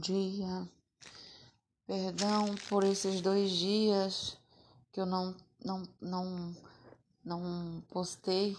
dia. Perdão por esses dois dias que eu não, não, não, não postei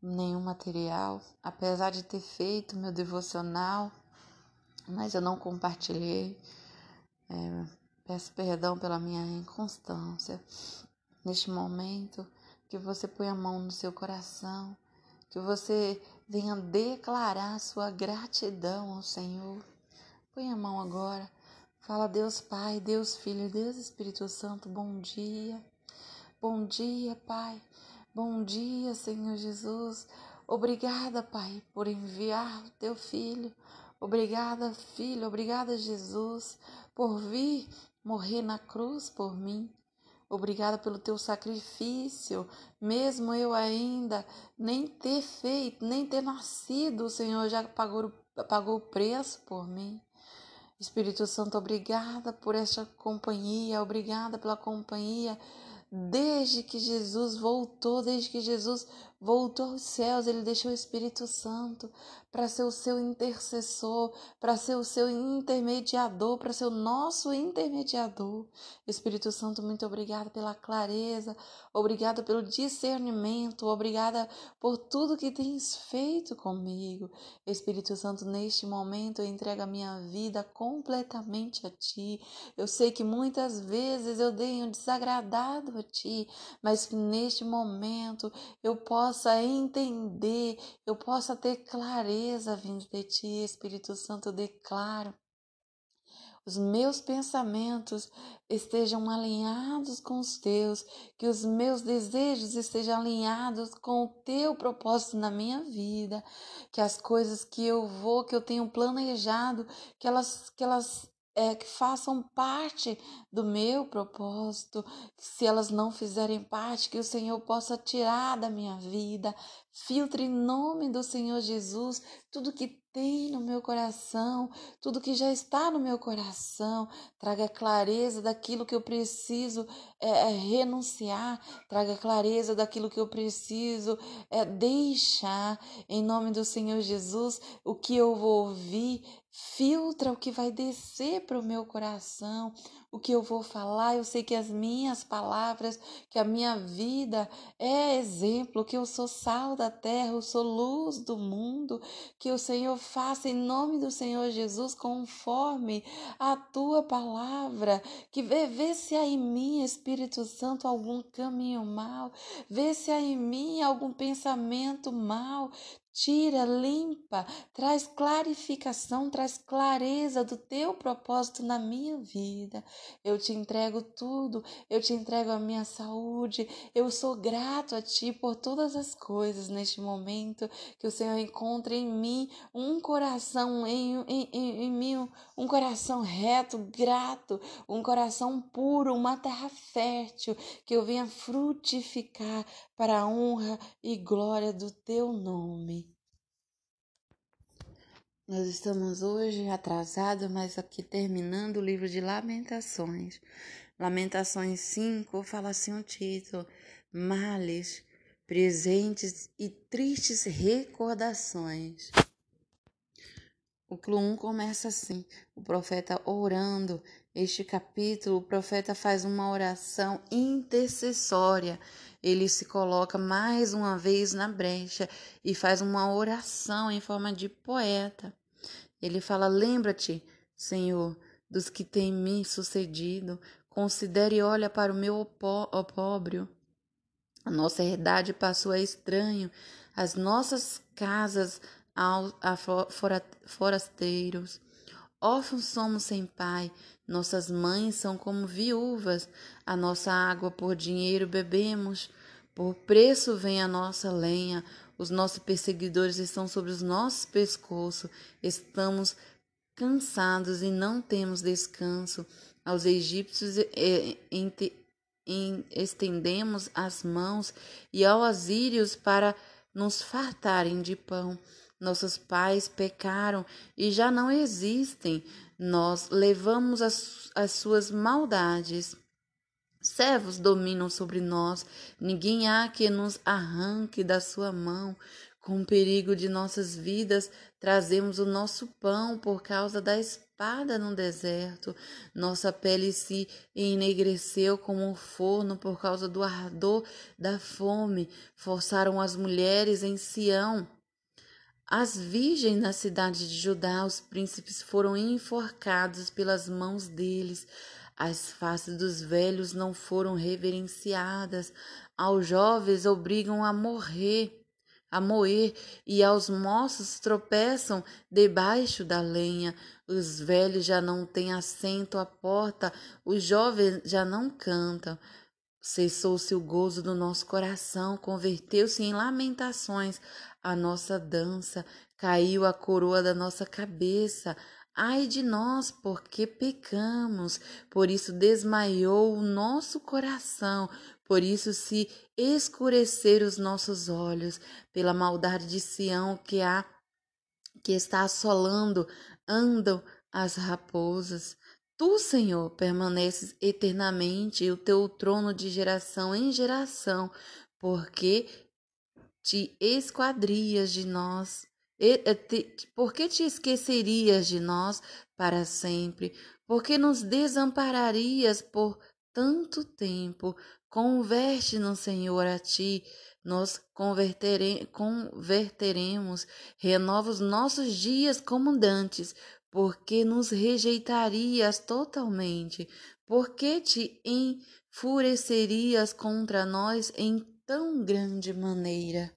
nenhum material, apesar de ter feito meu devocional, mas eu não compartilhei. É, peço perdão pela minha inconstância. Neste momento, que você põe a mão no seu coração, que você venha declarar sua gratidão ao Senhor Põe a mão agora. Fala, Deus Pai, Deus Filho, Deus Espírito Santo, bom dia. Bom dia, Pai. Bom dia, Senhor Jesus. Obrigada, Pai, por enviar o teu filho. Obrigada, filho. Obrigada, Jesus, por vir morrer na cruz por mim. Obrigada pelo teu sacrifício, mesmo eu ainda nem ter feito, nem ter nascido, o Senhor já pagou, pagou o preço por mim. Espírito Santo, obrigada por esta companhia, obrigada pela companhia. Desde que Jesus voltou, desde que Jesus voltou aos céus, ele deixou o Espírito Santo para ser o seu intercessor, para ser o seu intermediador, para ser o nosso intermediador. Espírito Santo, muito obrigada pela clareza, obrigada pelo discernimento, obrigada por tudo que tens feito comigo. Espírito Santo, neste momento eu entrego a minha vida completamente a ti. Eu sei que muitas vezes eu tenho desagradado a ti, mas que neste momento eu posso possa entender, eu possa ter clareza vindo de Ti, Espírito Santo, eu declaro. Os meus pensamentos estejam alinhados com os teus, que os meus desejos estejam alinhados com o teu propósito na minha vida, que as coisas que eu vou, que eu tenho planejado, que elas, que elas é, que façam parte do meu propósito, se elas não fizerem parte, que o Senhor possa tirar da minha vida, filtre em nome do Senhor Jesus tudo que tem no meu coração, tudo que já está no meu coração, traga clareza daquilo que eu preciso é, é, renunciar, traga clareza daquilo que eu preciso é, deixar, em nome do Senhor Jesus, o que eu vou ouvir, filtra o que vai descer para o meu coração, o que eu vou falar. Eu sei que as minhas palavras, que a minha vida é exemplo, que eu sou sal da terra, eu sou luz do mundo, que o Senhor faça em nome do Senhor Jesus conforme a tua palavra, que vê, vê se há em mim, Espírito Santo, algum caminho mal, vê se há em mim algum pensamento mal, tira, limpa, traz clarificação, traz clareza do teu propósito na minha vida. Eu te entrego tudo, eu te entrego a minha saúde. Eu sou grato a ti por todas as coisas neste momento. Que o Senhor encontre em mim um coração, em, em, em, em mim, um coração reto, grato, um coração puro, uma terra fértil. Que eu venha frutificar para a honra e glória do teu nome. Nós estamos hoje atrasados, mas aqui terminando o livro de Lamentações. Lamentações 5 fala assim o título: Males, presentes e tristes recordações. O clu 1 começa assim: o profeta orando. Este capítulo, o profeta faz uma oração intercessória. Ele se coloca mais uma vez na brecha e faz uma oração em forma de poeta. Ele fala: Lembra-te, Senhor, dos que têm me sucedido, considere e olha para o meu opróbrio. A nossa herdade passou a estranho, as nossas casas a forasteiros. Órfãos somos sem pai, nossas mães são como viúvas, a nossa água por dinheiro bebemos, por preço vem a nossa lenha, os nossos perseguidores estão sobre os nossos pescoços. Estamos cansados e não temos descanso. Aos egípcios estendemos as mãos e aos assírios para nos fartarem de pão. Nossos pais pecaram e já não existem. Nós levamos as, as suas maldades. Servos dominam sobre nós, ninguém há que nos arranque da sua mão. Com o perigo de nossas vidas, trazemos o nosso pão por causa da espada no deserto. Nossa pele se enegreceu como um forno por causa do ardor da fome. Forçaram as mulheres em Sião. As virgens na cidade de Judá, os príncipes foram enforcados pelas mãos deles. As faces dos velhos não foram reverenciadas. Aos jovens obrigam a morrer a moer, e aos moços tropeçam debaixo da lenha. Os velhos já não têm assento à porta, os jovens já não cantam. Cessou-se o gozo do nosso coração, converteu-se em lamentações a nossa dança, caiu a coroa da nossa cabeça. Ai de nós, porque pecamos, por isso desmaiou o nosso coração, por isso se escurecer os nossos olhos, pela maldade de Sião que há que está assolando, andam as raposas. Tu, Senhor, permaneces eternamente, e o teu trono de geração em geração, porque te esquadrias de nós, por que te esquecerias de nós para sempre? Por que nos desampararias por tanto tempo? Converte-nos, Senhor, a ti, nós convertere, converteremos, renova os nossos dias como dantes, porque nos rejeitarias totalmente, porque te enfurecerias contra nós em tão grande maneira.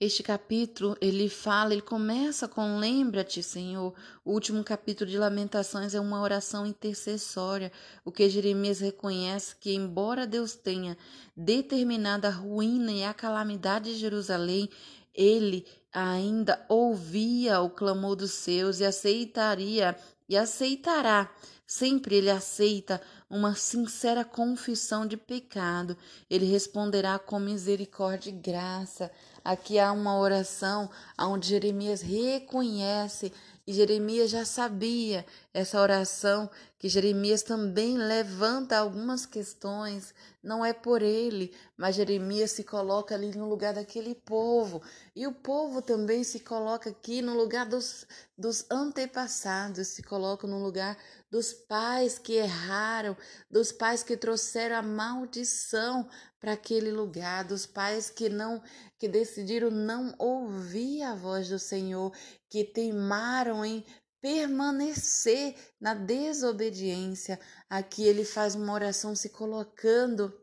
Este capítulo, ele fala, ele começa com lembra-te, Senhor. O último capítulo de Lamentações é uma oração intercessória, o que Jeremias reconhece que embora Deus tenha determinado a ruína e a calamidade de Jerusalém, ele ainda ouvia o clamor dos seus e aceitaria e aceitará. Sempre ele aceita uma sincera confissão de pecado. Ele responderá com misericórdia e graça. Aqui há uma oração onde Jeremias reconhece e Jeremias já sabia essa oração, que Jeremias também levanta algumas questões, não é por ele, mas Jeremias se coloca ali no lugar daquele povo, e o povo também se coloca aqui no lugar dos, dos antepassados, se coloca no lugar dos pais que erraram, dos pais que trouxeram a maldição para aquele lugar, dos pais que não que decidiram não ouvir a voz do Senhor, que teimaram em permanecer na desobediência. Aqui ele faz uma oração se colocando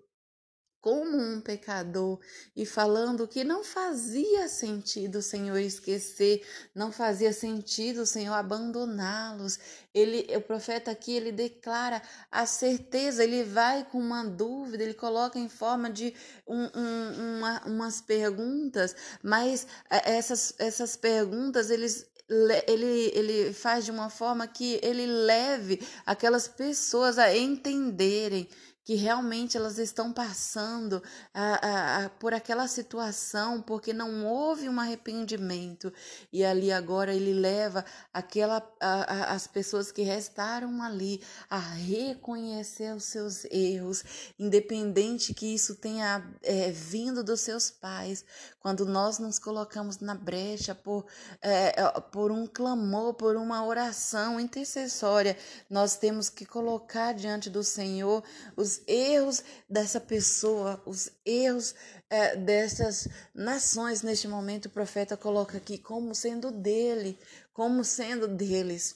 como um pecador e falando que não fazia sentido o Senhor esquecer, não fazia sentido o Senhor abandoná-los. Ele, o profeta aqui, ele declara a certeza, ele vai com uma dúvida, ele coloca em forma de um, um, uma, umas perguntas, mas é, essas, essas perguntas, eles ele, ele faz de uma forma que ele leve aquelas pessoas a entenderem que realmente elas estão passando a, a, a, por aquela situação porque não houve um arrependimento. E ali agora ele leva aquela as pessoas que restaram ali a reconhecer os seus erros independente que isso tenha é, vindo dos seus pais. Quando nós nos colocamos na brecha por é, por um clamor por uma oração intercessória nós temos que colocar diante do Senhor os os erros dessa pessoa, os erros é, dessas nações. Neste momento, o profeta coloca aqui como sendo dele, como sendo deles.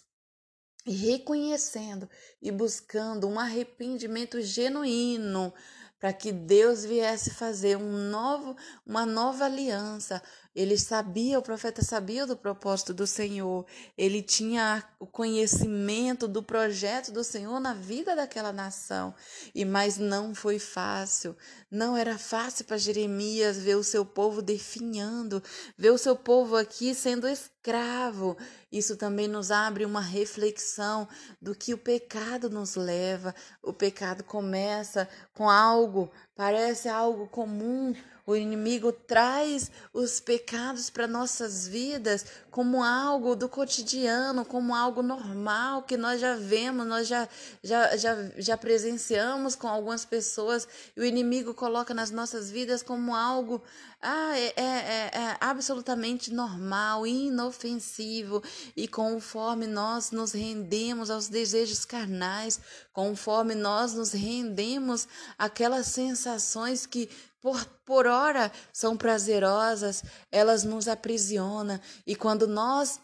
E reconhecendo e buscando um arrependimento genuíno para que Deus viesse fazer um novo, uma nova aliança, ele sabia, o profeta sabia do propósito do Senhor. Ele tinha o conhecimento do projeto do Senhor na vida daquela nação. E mas não foi fácil. Não era fácil para Jeremias ver o seu povo definhando, ver o seu povo aqui sendo escravo. Isso também nos abre uma reflexão do que o pecado nos leva. O pecado começa com algo, parece algo comum, O inimigo traz os pecados para nossas vidas como algo do cotidiano, como algo normal que nós já vemos, nós já, já, já, já presenciamos com algumas pessoas. E o inimigo coloca nas nossas vidas como algo ah, é, é, é, é absolutamente normal, inofensivo. E conforme nós nos rendemos aos desejos carnais, conforme nós nos rendemos àquelas sensações que por, por hora são prazerosas, elas nos aprisionam. E quando nós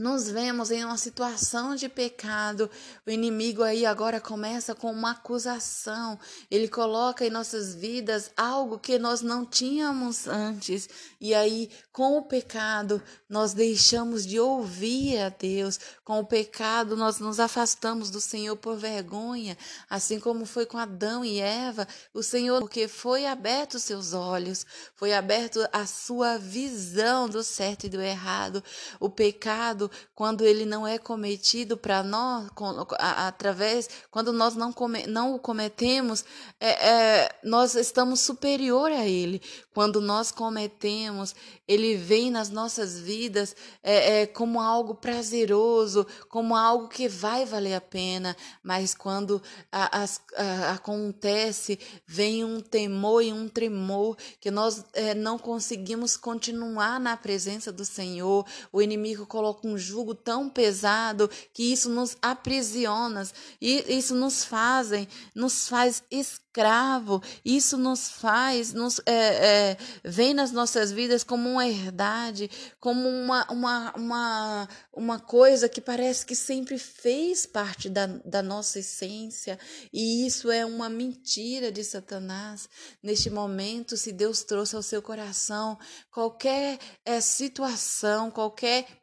nos vemos em uma situação de pecado, o inimigo aí agora começa com uma acusação. Ele coloca em nossas vidas algo que nós não tínhamos antes. E aí, com o pecado, nós deixamos de ouvir a Deus. Com o pecado, nós nos afastamos do Senhor por vergonha, assim como foi com Adão e Eva. O Senhor, porque foi aberto os seus olhos, foi aberto a sua visão do certo e do errado. O pecado quando ele não é cometido para nós, com, a, através, quando nós não, come, não o cometemos, é, é, nós estamos superior a ele. Quando nós cometemos, ele vem nas nossas vidas é, é, como algo prazeroso, como algo que vai valer a pena, mas quando a, a, acontece, vem um temor e um tremor que nós é, não conseguimos continuar na presença do Senhor. O inimigo coloca um jugo tão pesado que isso nos aprisiona e isso nos fazem, nos faz escravo. Isso nos faz, nos é, é, vem nas nossas vidas como uma herdade, como uma, uma, uma, uma coisa que parece que sempre fez parte da, da nossa essência. E isso é uma mentira de Satanás. Neste momento, se Deus trouxe ao seu coração qualquer é, situação, qualquer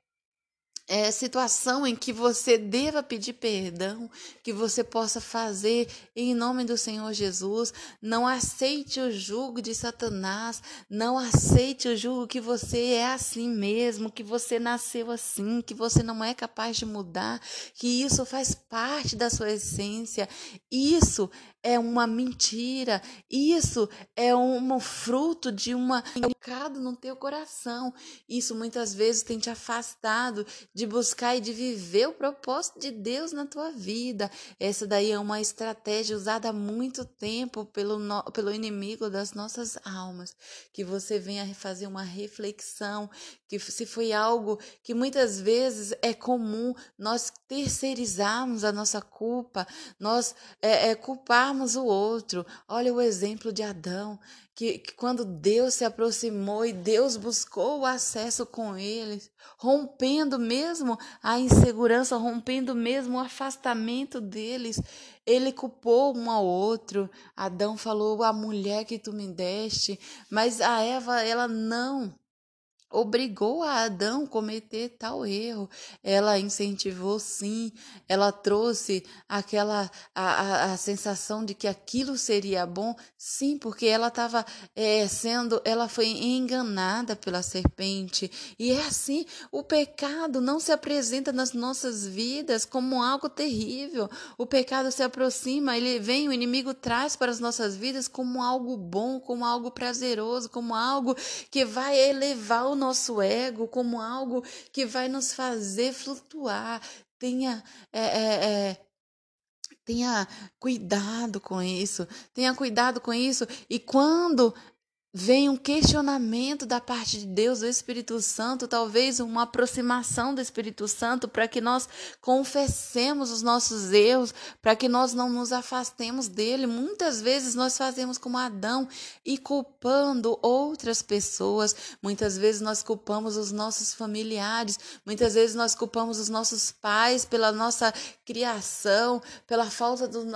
é, situação em que você deva pedir perdão, que você possa fazer em nome do Senhor Jesus. Não aceite o jugo de Satanás, não aceite o jugo que você é assim mesmo, que você nasceu assim, que você não é capaz de mudar, que isso faz parte da sua essência. Isso é uma mentira. Isso é um fruto de uma pecado no teu coração. Isso muitas vezes tem te afastado de buscar e de viver o propósito de Deus na tua vida. Essa daí é uma estratégia usada há muito tempo pelo, no, pelo inimigo das nossas almas. Que você venha fazer uma reflexão, que se foi algo que muitas vezes é comum nós terceirizarmos a nossa culpa, nós é, é, culparmos o outro. Olha o exemplo de Adão, que, que quando Deus se aproximou e Deus buscou o acesso com eles, rompendo mesmo a insegurança, rompendo mesmo o afastamento deles, ele culpou um ao outro. Adão falou: "A mulher que tu me deste", mas a Eva ela não obrigou a Adão a cometer tal erro. Ela incentivou sim, ela trouxe aquela a, a, a sensação de que aquilo seria bom, sim, porque ela estava é, sendo, ela foi enganada pela serpente. E é assim, o pecado não se apresenta nas nossas vidas como algo terrível. O pecado se aproxima, ele vem, o inimigo traz para as nossas vidas como algo bom, como algo prazeroso, como algo que vai elevar o nosso ego como algo que vai nos fazer flutuar. Tenha. É, é, é, tenha cuidado com isso, tenha cuidado com isso. E quando vem um questionamento da parte de Deus, do Espírito Santo, talvez uma aproximação do Espírito Santo para que nós confessemos os nossos erros, para que nós não nos afastemos dele. Muitas vezes nós fazemos como Adão e culpando outras pessoas, muitas vezes nós culpamos os nossos familiares, muitas vezes nós culpamos os nossos pais pela nossa criação, pela falta, do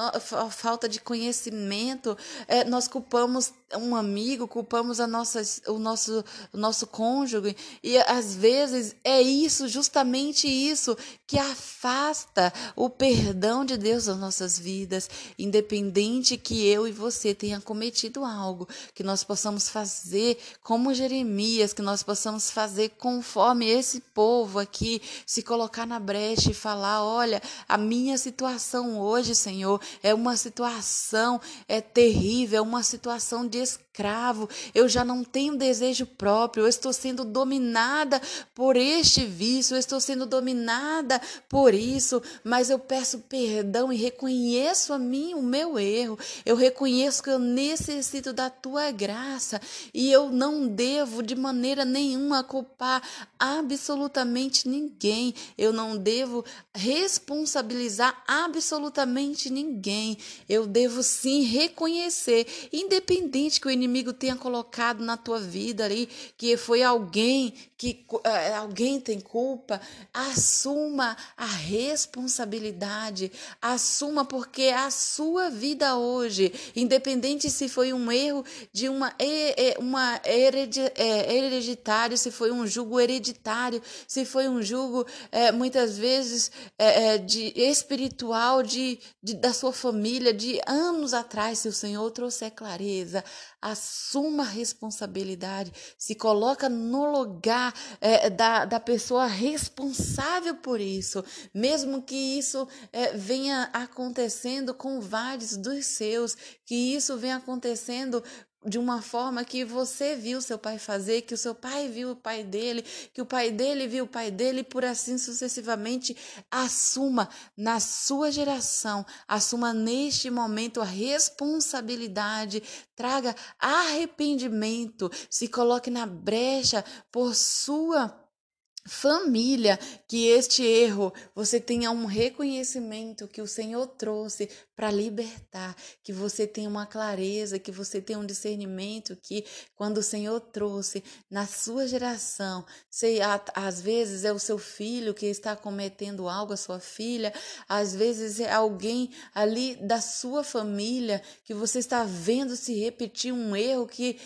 falta de conhecimento, é, nós culpamos um amigo, culpamos a nossa, o, nosso, o nosso cônjuge, e às vezes é isso, justamente isso, que afasta o perdão de Deus das nossas vidas, independente que eu e você tenha cometido algo, que nós possamos fazer como Jeremias, que nós possamos fazer conforme esse povo aqui, se colocar na brecha e falar: olha, a minha situação hoje, Senhor, é uma situação é terrível, é uma situação de escravo, eu já não tenho desejo próprio, eu estou sendo dominada por este vício, eu estou sendo dominada por isso, mas eu peço perdão e reconheço a mim o meu erro. Eu reconheço que eu necessito da tua graça e eu não devo de maneira nenhuma culpar absolutamente ninguém. Eu não devo responsabilizar absolutamente ninguém. Eu devo sim reconhecer, independente que o inimigo tenha colocado na tua vida ali, que foi alguém que uh, alguém tem culpa, assuma a responsabilidade, assuma porque a sua vida hoje, independente se foi um erro de uma, uma é, hereditário, se foi um jugo hereditário, se foi um jugo muitas vezes de espiritual de, de, da sua família de anos atrás, se o Senhor trouxer clareza, assuma a responsabilidade, se coloca no lugar é, da, da pessoa responsável por isso, mesmo que isso é, venha acontecendo com vários dos seus, que isso venha acontecendo de uma forma que você viu seu pai fazer, que o seu pai viu o pai dele, que o pai dele viu o pai dele, por assim sucessivamente, assuma na sua geração, assuma neste momento a responsabilidade, traga arrependimento, se coloque na brecha por sua família, que este erro você tenha um reconhecimento que o Senhor trouxe para libertar, que você tenha uma clareza, que você tenha um discernimento que quando o Senhor trouxe na sua geração, sei, às vezes é o seu filho que está cometendo algo, a sua filha, às vezes é alguém ali da sua família que você está vendo se repetir um erro que,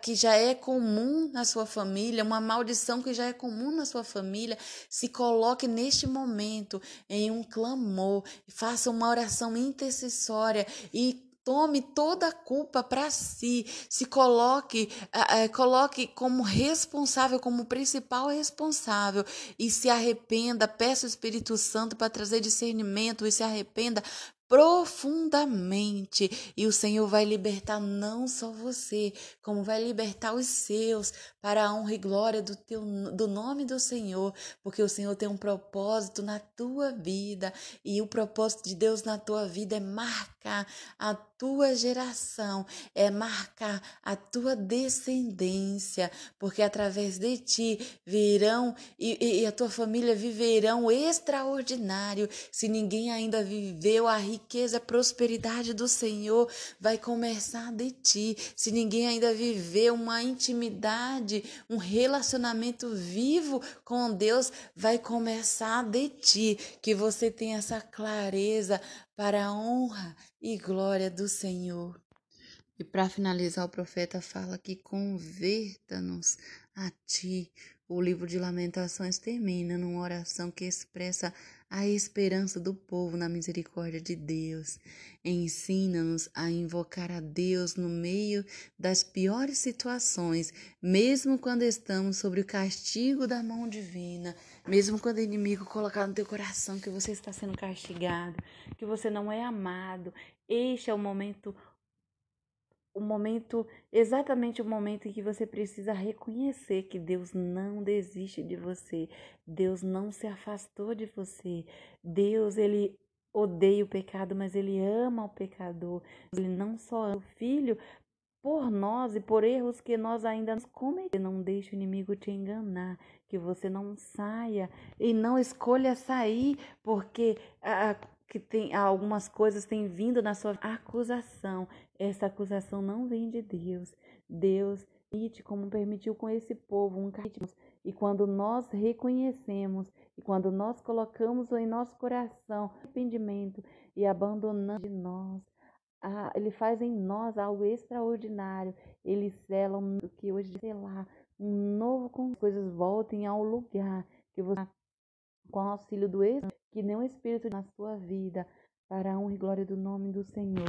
que já é comum na sua família, uma maldição que já é comum na sua família, se coloque neste momento em um clamor, faça uma oração intercessória e tome toda a culpa para si, se coloque, uh, coloque como responsável, como principal responsável e se arrependa, peça o Espírito Santo para trazer discernimento e se arrependa profundamente. E o Senhor vai libertar não só você, como vai libertar os seus para a honra e glória do teu do nome do Senhor, porque o Senhor tem um propósito na tua vida. E o propósito de Deus na tua vida é marcar a tua geração, é marcar a tua descendência, porque através de ti virão e, e a tua família viverão extraordinário. Se ninguém ainda viveu a riqueza, a prosperidade do Senhor, vai começar de ti. Se ninguém ainda viveu uma intimidade, um relacionamento vivo com Deus, vai começar de ti. Que você tenha essa clareza para a honra e glória do Senhor. E para finalizar, o profeta fala que converta-nos a ti. O livro de Lamentações termina numa oração que expressa a esperança do povo na misericórdia de Deus. Ensina-nos a invocar a Deus no meio das piores situações, mesmo quando estamos sobre o castigo da mão divina, mesmo quando o inimigo colocar no teu coração que você está sendo castigado, que você não é amado. Este é o momento o momento, exatamente o momento em que você precisa reconhecer que Deus não desiste de você, Deus não se afastou de você, Deus ele odeia o pecado, mas ele ama o pecador, ele não só ama o filho por nós e por erros que nós ainda nos cometemos. Não deixe o inimigo te enganar, que você não saia e não escolha sair, porque a, que tem algumas coisas têm vindo na sua acusação. Essa acusação não vem de Deus. Deus permite, como permitiu com esse povo, um e quando nós reconhecemos e quando nós colocamos em nosso coração arrependimento e abandonamos de nós, ah, ele faz em nós algo extraordinário. Ele sela o que hoje lá um novo com coisas voltem ao lugar que você com auxílio do Espírito, que nenhum espírito na sua vida, para a honra e glória do nome do Senhor.